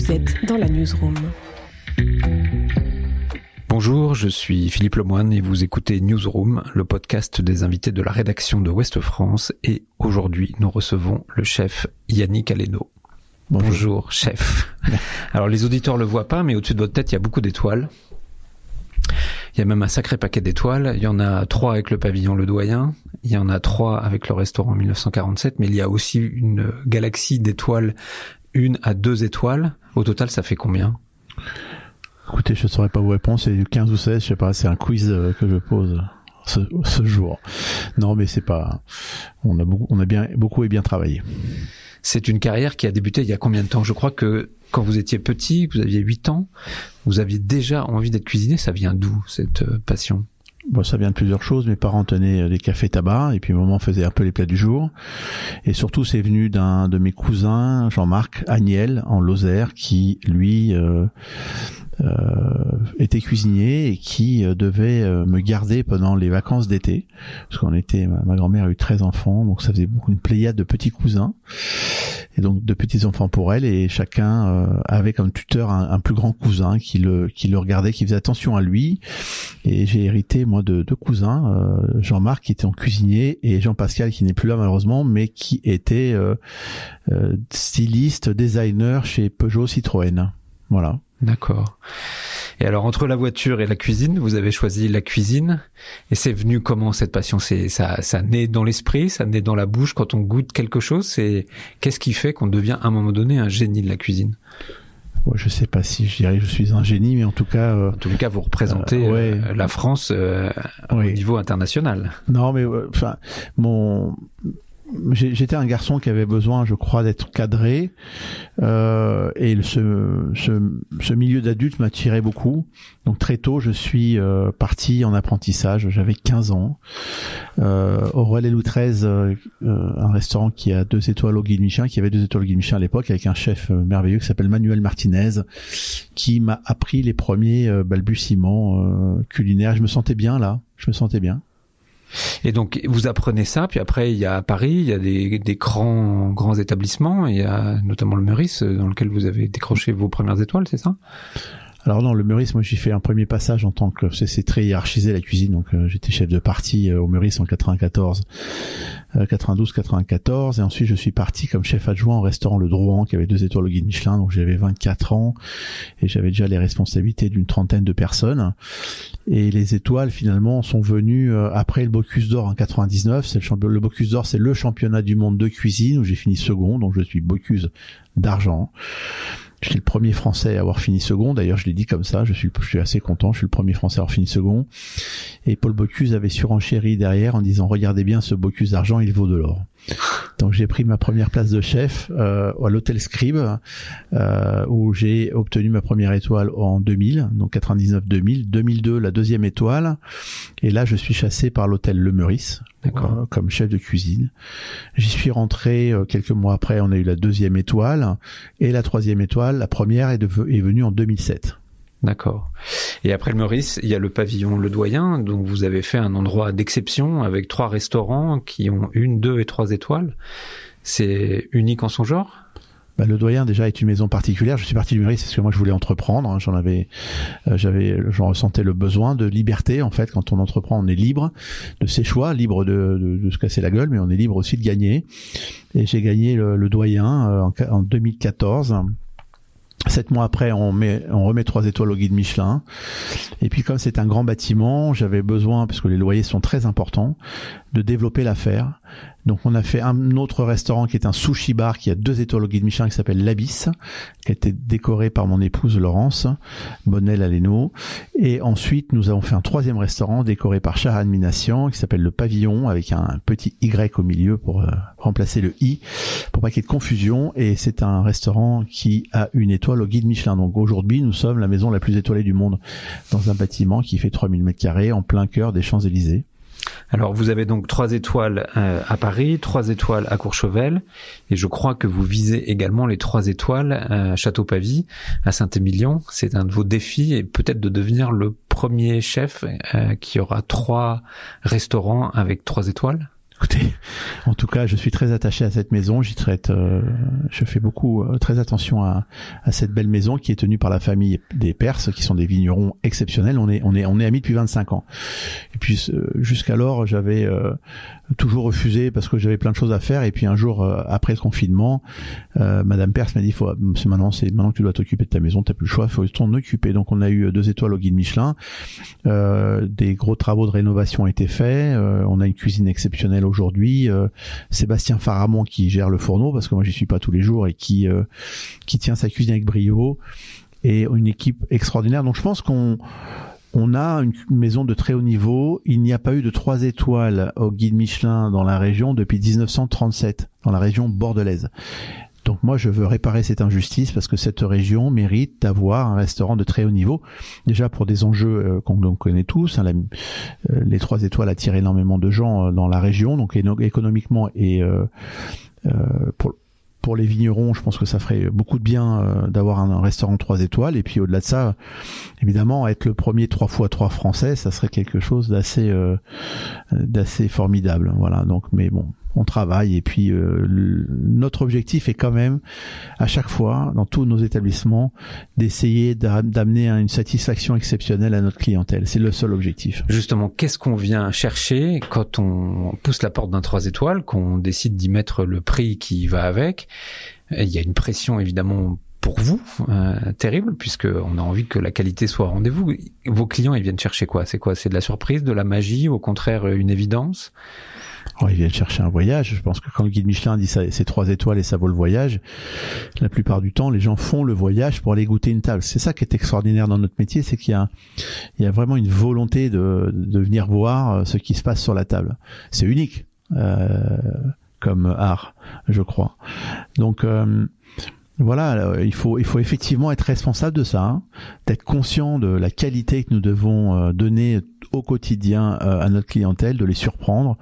Vous êtes dans la newsroom. Bonjour, je suis Philippe Lemoine et vous écoutez Newsroom, le podcast des invités de la rédaction de Ouest France. Et aujourd'hui, nous recevons le chef Yannick Aleno. Bonjour, chef. Alors les auditeurs le voient pas, mais au-dessus de votre tête, il y a beaucoup d'étoiles. Il y a même un sacré paquet d'étoiles. Il y en a trois avec le pavillon Le Doyen. Il y en a trois avec le restaurant 1947. Mais il y a aussi une galaxie d'étoiles, une à deux étoiles. Au total, ça fait combien Écoutez, je ne saurais pas vous répondre. C'est 15 ou 16, je sais pas. C'est un quiz euh, que je pose ce, ce jour. Non, mais c'est pas. On a beaucoup, on a bien beaucoup et bien travaillé. C'est une carrière qui a débuté il y a combien de temps? Je crois que quand vous étiez petit, vous aviez 8 ans, vous aviez déjà envie d'être cuisinier. Ça vient d'où cette euh, passion? Bon, ça vient de plusieurs choses. Mes parents tenaient des cafés tabac et puis maman faisait un peu les plats du jour. Et surtout, c'est venu d'un de mes cousins, Jean-Marc Agnel, en Lozère, qui lui euh, euh, était cuisinier et qui euh, devait euh, me garder pendant les vacances d'été, parce qu'on était, ma, grand-mère a eu 13 enfants, donc ça faisait beaucoup une pléiade de petits cousins, et donc de petits enfants pour elle, et chacun avait comme tuteur un, plus grand cousin qui le qui le regardait, qui faisait attention à lui, et j'ai hérité moi de deux cousins, Jean-Marc qui était en cuisinier et Jean-Pascal qui n'est plus là malheureusement, mais qui était styliste, designer chez Peugeot Citroën. Voilà. D'accord. Et alors entre la voiture et la cuisine, vous avez choisi la cuisine. Et c'est venu comment cette passion? C'est ça, ça naît dans l'esprit, ça naît dans la bouche quand on goûte quelque chose? C'est qu'est-ce qui fait qu'on devient à un moment donné un génie de la cuisine? Ouais, je sais pas si je dirais que je suis un génie, mais en tout cas, euh, en tout cas, vous représentez euh, euh, la France au niveau international. Non, mais enfin, mon j'étais un garçon qui avait besoin, je crois, d'être cadré, euh, et ce, ce, ce milieu d'adulte m'attirait beaucoup. Donc très tôt, je suis euh, parti en apprentissage. J'avais 15 ans. Euh, au Relais 13, euh, un restaurant qui a deux étoiles au guide Michelin, qui avait deux étoiles au guide Michelin à l'époque, avec un chef euh, merveilleux qui s'appelle Manuel Martinez, qui m'a appris les premiers euh, balbutiements culinaires. Je me sentais bien là. Je me sentais bien. Et donc vous apprenez ça, puis après il y a à Paris, il y a des, des grands grands établissements, il y a notamment le Meurice dans lequel vous avez décroché vos premières étoiles, c'est ça? Alors non, le Meurice, moi j'ai fait un premier passage en tant que c'est très hiérarchisé la cuisine, donc euh, j'étais chef de partie euh, au Meurice en 94, 92, 94, et ensuite je suis parti comme chef adjoint au restaurant Le Drouan qui avait deux étoiles au guide Michelin, donc j'avais 24 ans et j'avais déjà les responsabilités d'une trentaine de personnes. Et les étoiles finalement sont venues euh, après le Bocuse d'Or en 99. C'est le, le Bocuse d'Or, c'est le championnat du monde de cuisine où j'ai fini second, donc je suis Bocuse d'argent. Je suis le premier Français à avoir fini second. D'ailleurs, je l'ai dit comme ça. Je suis, je suis assez content. Je suis le premier Français à avoir fini second. Et Paul Bocuse avait surenchéri derrière en disant regardez bien ce Bocuse d'argent, il vaut de l'or. Donc j'ai pris ma première place de chef euh, à l'hôtel Scribe euh, où j'ai obtenu ma première étoile en 2000, donc 99-2000, 2002 la deuxième étoile et là je suis chassé par l'hôtel Le Meurice euh, comme chef de cuisine. J'y suis rentré euh, quelques mois après, on a eu la deuxième étoile et la troisième étoile, la première est, est venue en 2007. D'accord. Et après le Maurice, il y a le pavillon Le Doyen, dont vous avez fait un endroit d'exception avec trois restaurants qui ont une, deux et trois étoiles. C'est unique en son genre? Bah, le Doyen déjà est une maison particulière. Je suis parti du Meurice parce que moi je voulais entreprendre. Hein. J'en avais, euh, j'avais, j'en ressentais le besoin de liberté. En fait, quand on entreprend, on est libre de ses choix, libre de, de, de se casser la gueule, mais on est libre aussi de gagner. Et j'ai gagné le, le Doyen euh, en 2014 Sept mois après, on, met, on remet trois étoiles au guide Michelin. Et puis comme c'est un grand bâtiment, j'avais besoin, parce que les loyers sont très importants, de développer l'affaire. Donc on a fait un autre restaurant qui est un sushi bar qui a deux étoiles au guide Michelin qui s'appelle l'Abysse, qui a été décoré par mon épouse Laurence Bonnel Aleno. Et ensuite nous avons fait un troisième restaurant décoré par Shahan Minassian qui s'appelle le Pavillon avec un petit Y au milieu pour euh, remplacer le I pour pas qu'il y ait de confusion. Et c'est un restaurant qui a une étoile au guide Michelin. Donc aujourd'hui nous sommes la maison la plus étoilée du monde dans un bâtiment qui fait 3000 mètres carrés en plein cœur des Champs-Élysées. Alors vous avez donc trois étoiles euh, à Paris, trois étoiles à Courchevel, et je crois que vous visez également les trois étoiles à Château-Pavie, à Saint-Émilion. C'est un de vos défis et peut-être de devenir le premier chef euh, qui aura trois restaurants avec trois étoiles. Écoutez, en tout cas, je suis très attaché à cette maison. J'y traite, euh, je fais beaucoup, euh, très attention à, à, cette belle maison qui est tenue par la famille des Perses, qui sont des vignerons exceptionnels. On est, on est, on est amis depuis 25 ans. Puis euh, jusqu'alors, j'avais toujours refusé parce que j'avais plein de choses à faire. Et puis un jour, après le confinement, Madame Perse m'a dit "Faut, c'est maintenant, c'est maintenant que tu dois t'occuper de ta maison. T'as plus le choix, faut t'en occuper." Donc on a eu deux étoiles au guide Michelin. des gros travaux de rénovation ont été faits. on a une cuisine exceptionnelle aujourd'hui. Euh, Sébastien Faramond qui gère le fourneau parce que moi j'y suis pas tous les jours et qui euh, qui tient sa cuisine avec brio et une équipe extraordinaire. Donc je pense qu'on on a une maison de très haut niveau. Il n'y a pas eu de trois étoiles au guide Michelin dans la région depuis 1937, dans la région bordelaise. Donc moi, je veux réparer cette injustice parce que cette région mérite d'avoir un restaurant de très haut niveau. Déjà pour des enjeux euh, qu'on connaît tous, hein, euh, les trois étoiles attirent énormément de gens euh, dans la région, donc économiquement et pour pour les vignerons, je pense que ça ferait beaucoup de bien d'avoir un, restaurant trois étoiles. Et puis au-delà de ça, évidemment, être le premier trois fois trois français, ça serait quelque chose d'assez d'assez formidable. Voilà. Donc, mais bon, on travaille et puis euh, notre objectif est quand même à chaque fois dans tous nos établissements d'essayer d'amener une satisfaction exceptionnelle à notre clientèle. C'est le seul objectif. Justement, qu'est-ce qu'on vient chercher quand on pousse la porte d'un 3 étoiles, qu'on décide d'y mettre le prix qui va avec? Il y a une pression évidemment pour vous euh, terrible puisque on a envie que la qualité soit au rendez-vous. Vos clients ils viennent chercher quoi? C'est quoi? C'est de la surprise, de la magie, au contraire une évidence? Oh, ils viennent chercher un voyage. Je pense que quand le guide Michelin dit ça, c'est trois étoiles et ça vaut le voyage, la plupart du temps, les gens font le voyage pour aller goûter une table. C'est ça qui est extraordinaire dans notre métier, c'est qu'il y a, vraiment une volonté de, de venir voir euh, ce qui se passe sur la table. C'est unique euh, comme art, je crois. Donc euh, voilà, il faut il faut effectivement être responsable de ça, hein, d'être conscient de la qualité que nous devons euh, donner au quotidien à notre clientèle, de les surprendre,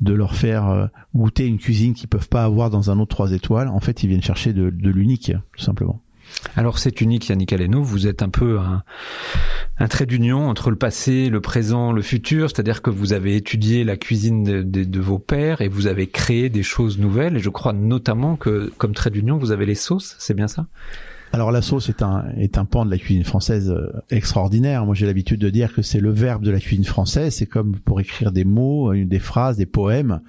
de leur faire euh, goûter une cuisine qu'ils peuvent pas avoir dans un autre trois étoiles. En fait, ils viennent chercher de, l'unique, tout simplement. Alors c'est unique, Yannick Aleno, vous êtes un peu un, un trait d'union entre le passé, le présent, le futur, c'est-à-dire que vous avez étudié la cuisine de, de, vos pères et vous avez créé des choses nouvelles, et je crois notamment que comme trait d'union, vous avez les sauces, c'est bien ça? Alors la sauce est un est un pan de la cuisine française euh, extraordinaire. Moi j'ai l'habitude de dire que c'est le verbe de la cuisine française. C'est comme pour écrire des mots, des phrases, des poèmes.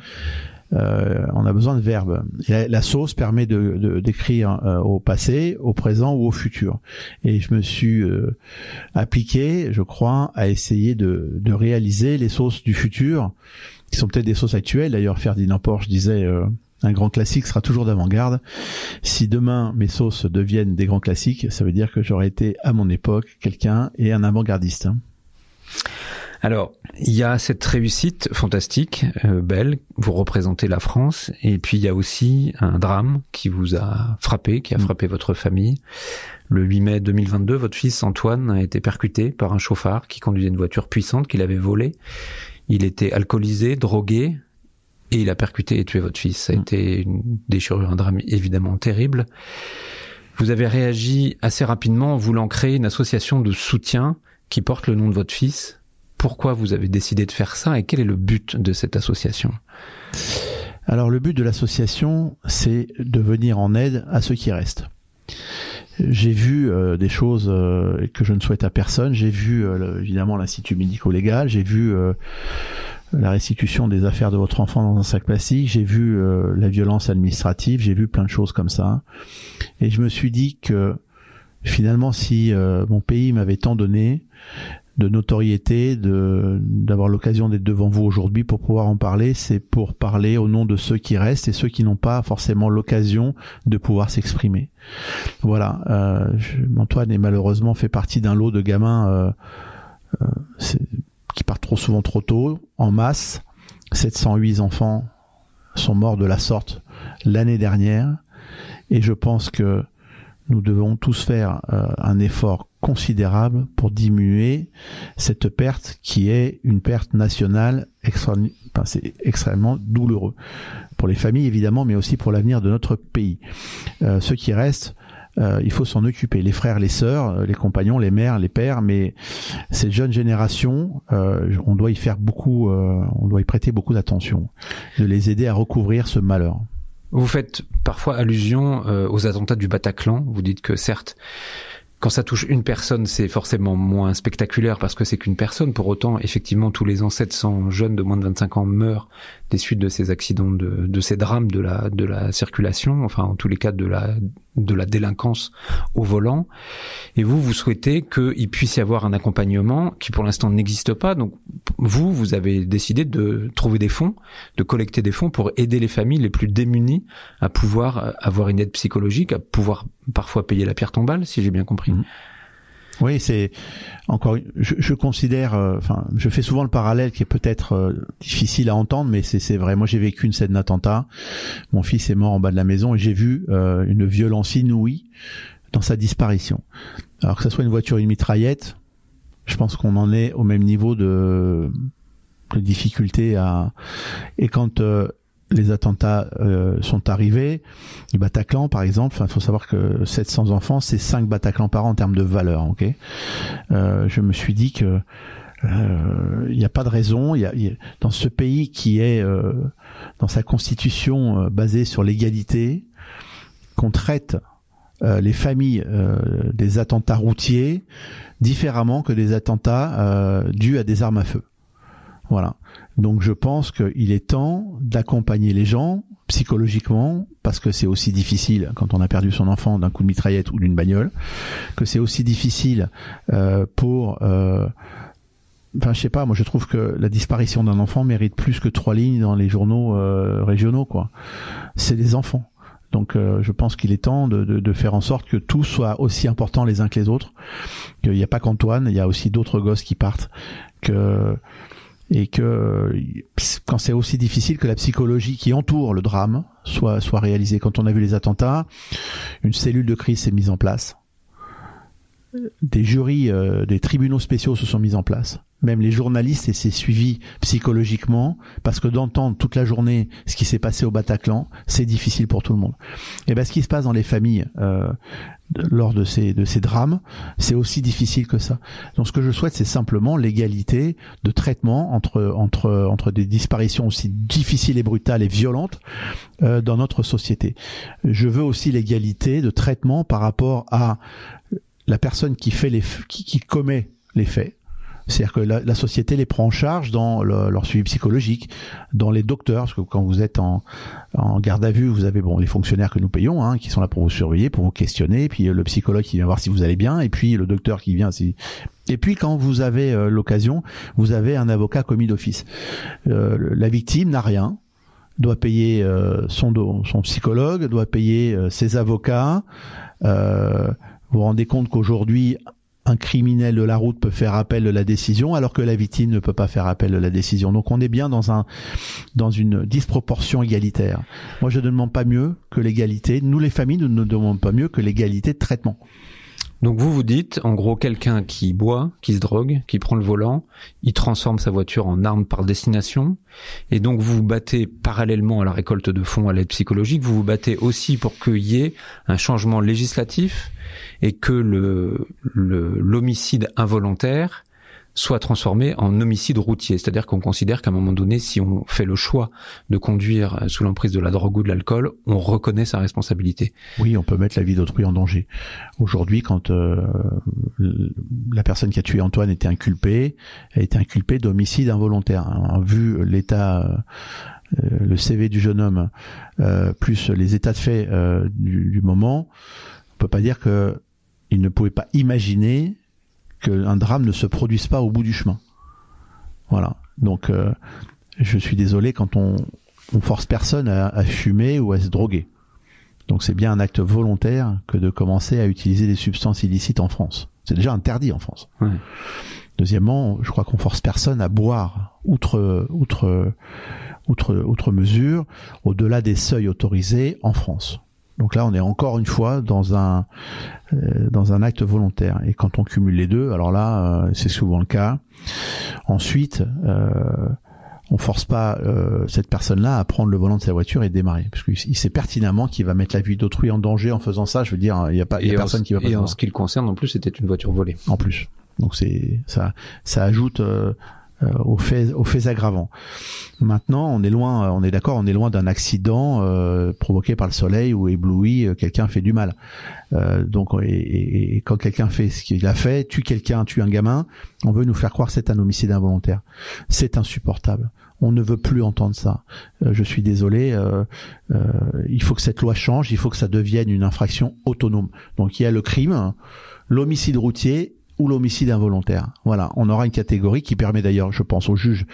Euh, on a besoin de verbes. la, sauce permet de d'écrire euh, au passé, au présent ou au futur. Et je me suis appliqué, je crois, à essayer de, de réaliser les sauces du futur, qui sont peut-être des sauces actuelles. D'ailleurs, Ferdinand Porsche disait un grand classique sera toujours d'avant-garde. Si demain mes sauces deviennent des grands classiques, ça veut dire que j'aurais été à mon époque quelqu'un et un avant-gardiste. Alors, il y a cette réussite fantastique, euh, belle, vous représentez la France, et puis il y a aussi un drame qui vous a frappé, qui a mm. frappé votre famille. Le 8 mai 2022, votre fils Antoine a été percuté par un chauffard qui conduisait une voiture puissante qu'il avait volée. Il était alcoolisé, drogué, et il a percuté et tué votre fils. Ça a mm. été une déchirure, un drame évidemment terrible. Vous avez réagi assez rapidement en voulant créer une association de soutien qui porte le nom de votre fils. Pourquoi vous avez décidé de faire ça et quel est le but de cette association? Alors le but de l'association, c'est de venir en aide à ceux qui restent. J'ai vu euh, des choses euh, que je ne souhaite à personne. J'ai vu euh, évidemment l'institut médico-légal. J'ai vu la restitution des affaires de votre enfant dans un sac plastique, j'ai vu la violence administrative, j'ai vu plein de choses comme ça. Et je me suis dit que finalement, si mon pays m'avait tant donné de notoriété, de d'avoir l'occasion d'être devant vous aujourd'hui pour pouvoir en parler, c'est pour parler au nom de ceux qui restent et ceux qui n'ont pas forcément l'occasion de pouvoir s'exprimer. Voilà, euh, Antoine est malheureusement fait partie d'un lot de gamins. Euh, euh qui partent trop souvent trop tôt, en masse. 708 enfants sont morts de la sorte l'année dernière. Et je pense que nous devons tous faire euh, un effort considérable pour diminuer cette perte qui est une perte nationale c'est extrêmement douloureux pour les familles évidemment mais aussi pour l'avenir de notre pays. Euh, ce qui reste euh, il faut s'en occuper. Les frères, les sœurs, les compagnons, les mères, les pères, mais cette jeune génération, on doit y faire beaucoup, on doit y prêter beaucoup d'attention, de les aider à recouvrir ce malheur. Vous faites parfois allusion aux attentats du Bataclan. Vous dites que certes, quand ça touche une personne, c'est forcément moins spectaculaire parce que c'est qu'une personne. Pour autant, effectivement, tous les ans, 700 jeunes de moins de 25 ans meurent des suites de ces accidents, de, de ces drames de la, de la circulation, enfin en tous les cas de la, de la délinquance au volant. Et vous, vous souhaitez qu'il puisse y avoir un accompagnement qui pour l'instant n'existe pas. Donc vous, vous avez décidé de trouver des fonds, de collecter des fonds pour aider les familles les plus démunies à pouvoir avoir une aide psychologique, à pouvoir parfois payer la pierre tombale, si j'ai bien compris. Mmh. Oui, c'est encore. Je, je considère, euh, enfin, je fais souvent le parallèle qui est peut-être euh, difficile à entendre, mais c'est vrai. Moi, j'ai vécu une scène d'attentat. Mon fils est mort en bas de la maison et j'ai vu euh, une violence inouïe dans sa disparition. Alors que ce soit une voiture, une mitraillette, je pense qu'on en est au même niveau de, de difficulté à. Et quand les attentats euh, sont arrivés. Le Bataclan, par exemple, il faut savoir que 700 enfants, c'est 5 Bataclan par an en termes de valeur. Ok, euh, je me suis dit que il euh, n'y a pas de raison. Il y a, dans ce pays qui est dans sa constitution basée sur l'égalité, qu'on traite les familles des attentats routiers différemment que des attentats dus à des armes à feu. Voilà. Donc je pense qu'il est temps d'accompagner les gens psychologiquement, parce que c'est aussi difficile quand on a perdu son enfant d'un coup de mitraillette ou d'une bagnole, que c'est aussi difficile euh, pour... Euh, enfin, je sais pas, moi je trouve que la disparition d'un enfant mérite plus que trois lignes dans les journaux euh, régionaux, quoi. C'est des enfants. Donc je pense qu'il est temps de, de, de, faire en sorte que tout soit aussi important les uns que les autres, qu'il n'y a pas qu'Antoine, il y a aussi d'autres gosses qui partent, que et que quand c'est aussi difficile que la psychologie qui entoure le drame soit soit réalisée. Quand on a vu les attentats, une cellule de crise s'est mise en place. Des jurys, euh, des tribunaux spéciaux se sont mis en place. Même les journalistes essaient suivis psychologiquement parce que d'entendre toute la journée ce qui s'est passé au Bataclan, c'est difficile pour tout le monde. Et ben ce qui se passe dans les familles euh, lors de ces de ces drames, c'est aussi difficile que ça. Donc ce que je souhaite, c'est simplement l'égalité de traitement entre entre entre des disparitions aussi difficiles et brutales et violentes euh, dans notre société. Je veux aussi l'égalité de traitement par rapport à la personne qui fait les qui, qui commet les faits c'est-à-dire que la, société les prend en charge dans leur suivi psychologique, dans les docteurs, parce que quand vous êtes en, garde à vue, vous avez bon les fonctionnaires que nous payons, hein, qui sont là pour vous surveiller, pour vous questionner, puis euh, le psychologue qui vient voir si vous allez bien, et puis le docteur qui vient si et puis quand vous avez euh, l'occasion, vous avez un avocat commis d'office. Euh, la victime n'a rien, doit payer son, son psychologue, doit payer ses avocats. vous vous rendez compte qu'aujourd'hui, un criminel de la route peut faire appel de la décision alors que la victime ne peut pas faire appel de la décision. Donc on est bien dans un dans une disproportion égalitaire. Moi je ne demande pas mieux que l'égalité. Nous les familles nous ne demandons pas mieux que l'égalité de traitement. Donc vous vous dites, en gros, quelqu'un qui boit, qui se drogue, qui prend le volant, il transforme sa voiture en arme par destination, et donc vous vous battez parallèlement à la récolte de fonds à l'aide psychologique, vous vous battez aussi pour qu'il y ait un changement législatif et que le l'homicide involontaire soit transformé en homicide routier. C'est-à-dire qu'on considère qu'à un moment donné, si on fait le choix de conduire sous l'emprise de la drogue ou de l'alcool, on reconnaît sa responsabilité. Oui, on peut mettre la vie d'autrui en danger. Aujourd'hui, quand euh, la personne qui a tué Antoine était inculpée, elle était inculpée d'homicide involontaire. Hein. Vu l'état euh, le CV du jeune homme, euh, plus les états de fait du, du moment, peut pas dire que il ne pouvait pas imaginer qu'un drame ne se produise pas au bout du chemin. Voilà. Donc, euh, je suis désolé quand on, on force personne à, fumer ou à se droguer. Donc, c'est bien un acte volontaire que de commencer à utiliser des substances illicites en France. C'est déjà interdit en France. Deuxièmement, je crois qu'on force personne à boire outre outre outre outre mesure, au-delà des seuils autorisés en France. Donc là, on est encore une fois dans un euh, dans un acte volontaire. Et quand on cumule les deux, alors là, euh, c'est souvent le cas. Ensuite, euh, on force pas euh, cette personne-là à prendre le volant de sa voiture et démarrer, parce qu'il sait pertinemment qu'il va mettre la vie d'autrui en danger en faisant ça. Je veux dire, il y a pas, il y a personne qui va. Pas et en ce qui le concerne, en plus, c'était une voiture volée. En plus, donc c'est ça, ça ajoute. Euh, euh, aux faits aux faits aggravants. Maintenant, on est loin, on est d'accord, on est loin d'un accident euh, provoqué par le soleil ou ébloui, euh, quelqu'un fait du mal. Euh, donc, et, et, quand quelqu'un fait ce qu'il a fait, tue quelqu'un, tue un gamin, on veut nous faire croire c'est un homicide involontaire. C'est insupportable. On ne veut plus entendre ça. je suis désolé. il faut que cette loi change. Il faut que ça devienne une infraction autonome. Donc, il y a le crime, l'homicide routier ou l'homicide involontaire. Voilà, on aura une catégorie qui permet d'ailleurs, je pense, au juge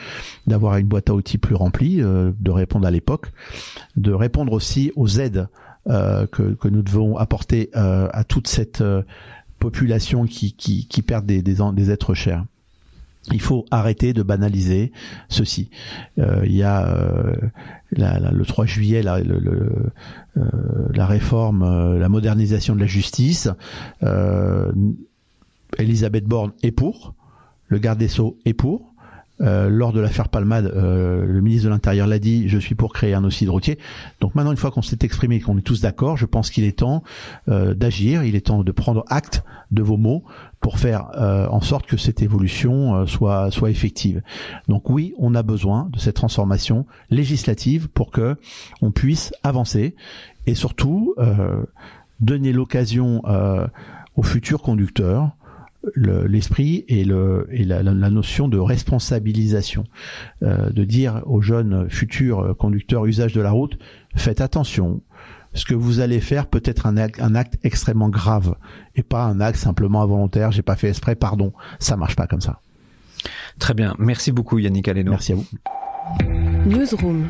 d'avoir une boîte à outils plus remplie, euh, de répondre à l'époque, de répondre aussi aux aides euh, que, nous devons apporter euh, à toute cette population qui, perd des, êtres chers. Il faut arrêter de banaliser ceci. il y a le 3 juillet la, le, la réforme, la modernisation de la justice. Elisabeth Borne est pour, le garde des Sceaux est pour. Euh, lors de l'affaire Palmade, euh, le ministre de l'Intérieur l'a dit, je suis pour créer un de routier. Donc maintenant, une fois qu'on s'est exprimé et qu'on est tous d'accord, je pense qu'il est temps euh, d'agir, il est temps de prendre acte de vos mots pour faire en sorte que cette évolution soit soit effective. Donc oui, on a besoin de cette transformation législative pour que on puisse avancer et surtout donner l'occasion aux futurs conducteurs l'esprit et, le, et la, la, notion de responsabilisation, euh, de dire aux jeunes futurs conducteurs usage de la route, faites attention, ce que vous allez faire peut être un acte, un acte extrêmement grave et pas un acte simplement involontaire, j'ai pas fait exprès, pardon, ça marche pas comme ça. Très bien, merci beaucoup Yannick Aleno. Merci à vous. Newsroom.